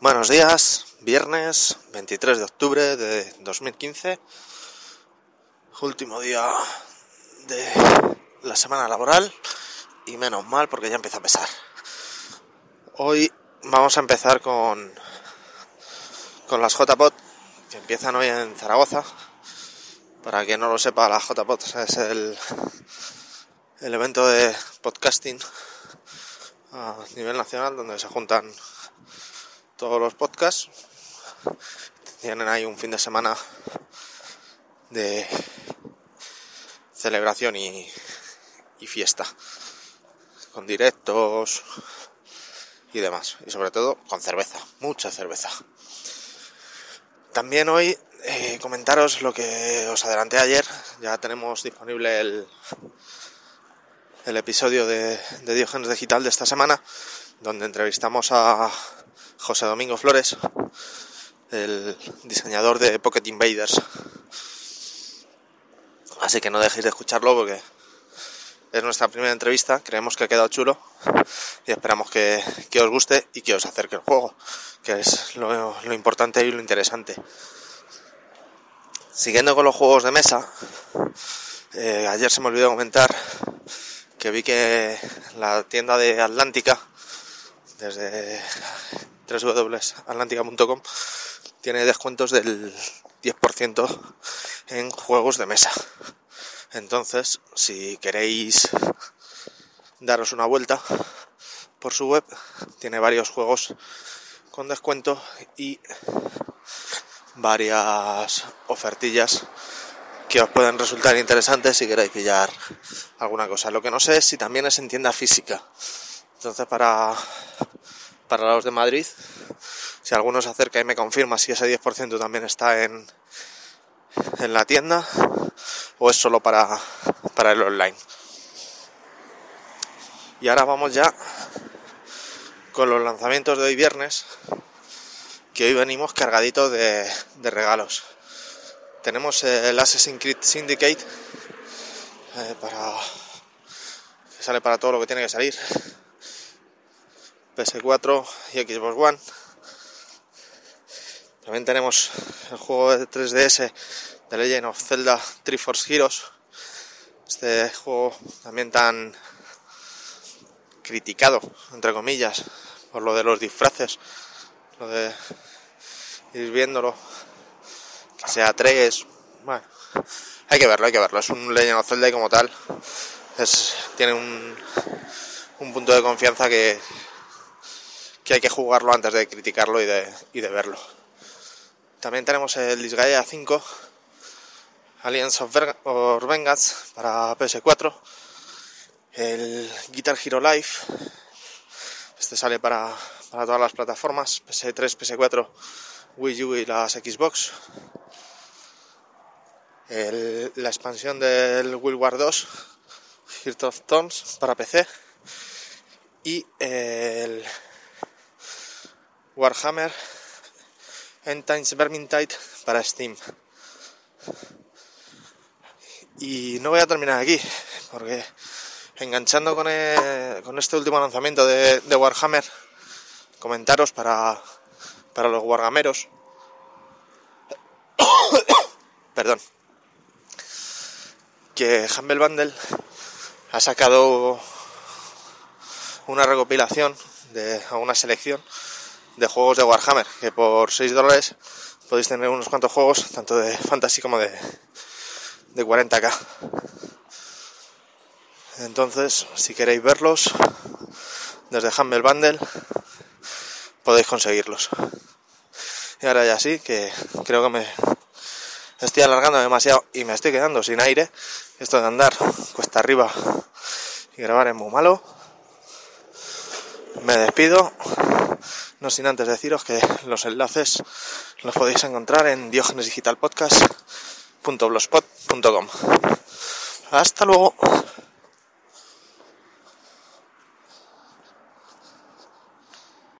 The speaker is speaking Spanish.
Buenos días, viernes 23 de octubre de 2015, último día de la semana laboral y menos mal porque ya empieza a pesar. Hoy vamos a empezar con, con las JPOT que empiezan hoy en Zaragoza. Para quien no lo sepa, la JPOT es el, el evento de podcasting a nivel nacional donde se juntan todos los podcasts. Tienen ahí un fin de semana de celebración y, fiesta, con directos y demás. Y sobre todo con cerveza, mucha cerveza. También hoy eh, comentaros lo que os adelanté ayer. Ya tenemos disponible el, el episodio de, de Diógenes Digital de esta semana, donde entrevistamos a José Domingo Flores, el diseñador de Pocket Invaders. Así que no dejéis de escucharlo porque es nuestra primera entrevista, creemos que ha quedado chulo y esperamos que, os guste y que os acerque el juego, que es lo, importante y lo interesante. Siguiendo con los juegos de mesa, eh, ayer se me olvidó comentar que vi que la tienda de Atlántica, desde www.atlantica.com tiene descuentos del 10% en juegos de mesa. Entonces, si queréis daros una vuelta por su web, tiene varios juegos con descuento y varias ofertillas que os pueden resultar interesantes si queréis pillar alguna cosa. Lo que no sé es si también es en tienda física. Entonces, para para los de Madrid. Si alguno se acerca y me confirma si ese 10% también está en, en la tienda o es solo para, para el online. Y ahora vamos ya con los lanzamientos de hoy viernes, que hoy venimos cargaditos de, regalos. Tenemos el Assassin's Creed Syndicate, eh, para, sale para todo lo que tiene que salir. PS4 y Xbox One. También tenemos el juego de 3DS de Legend of Zelda Triforce Heroes. Este juego también tan criticado, entre comillas, por lo de los disfraces, lo de ir viéndolo, que sea 3, bueno, hay que verlo, hay que verlo, es un Legend of Zelda y como tal es, tiene un punto de confianza que, que hay que jugarlo antes de criticarlo y de, y de verlo. También tenemos el Disgaea 5, Alliance of, Vengeance para PS4, el Guitar Hero Live, este sale para, para todas las plataformas, PS3, PS4, Wii U y las Xbox. la expansión del World War 2, Heart of Thorns para PC y el Warhammer End Times Vermintide para Steam. Y no voy a terminar aquí, porque enganchando con, con este último lanzamiento de, Warhammer, comentaros para, para los wargameros. Perdón. Que Humble Bundle ha sacado una recopilación de una selección de juegos de Warhammer, que por 6 dólares podéis tener unos cuantos juegos, tanto de fantasy como de, de 40k. Entonces, si queréis verlos, desde Humble Bundle podéis conseguirlos. Y ahora ya sí, que creo que me estoy alargando demasiado y me estoy quedando sin aire. Esto de andar cuesta arriba y grabar es muy malo. Me despido no sin antes deciros que los enlaces los podéis encontrar en diogenesdigitalpodcast.blogspot.com. Hasta luego.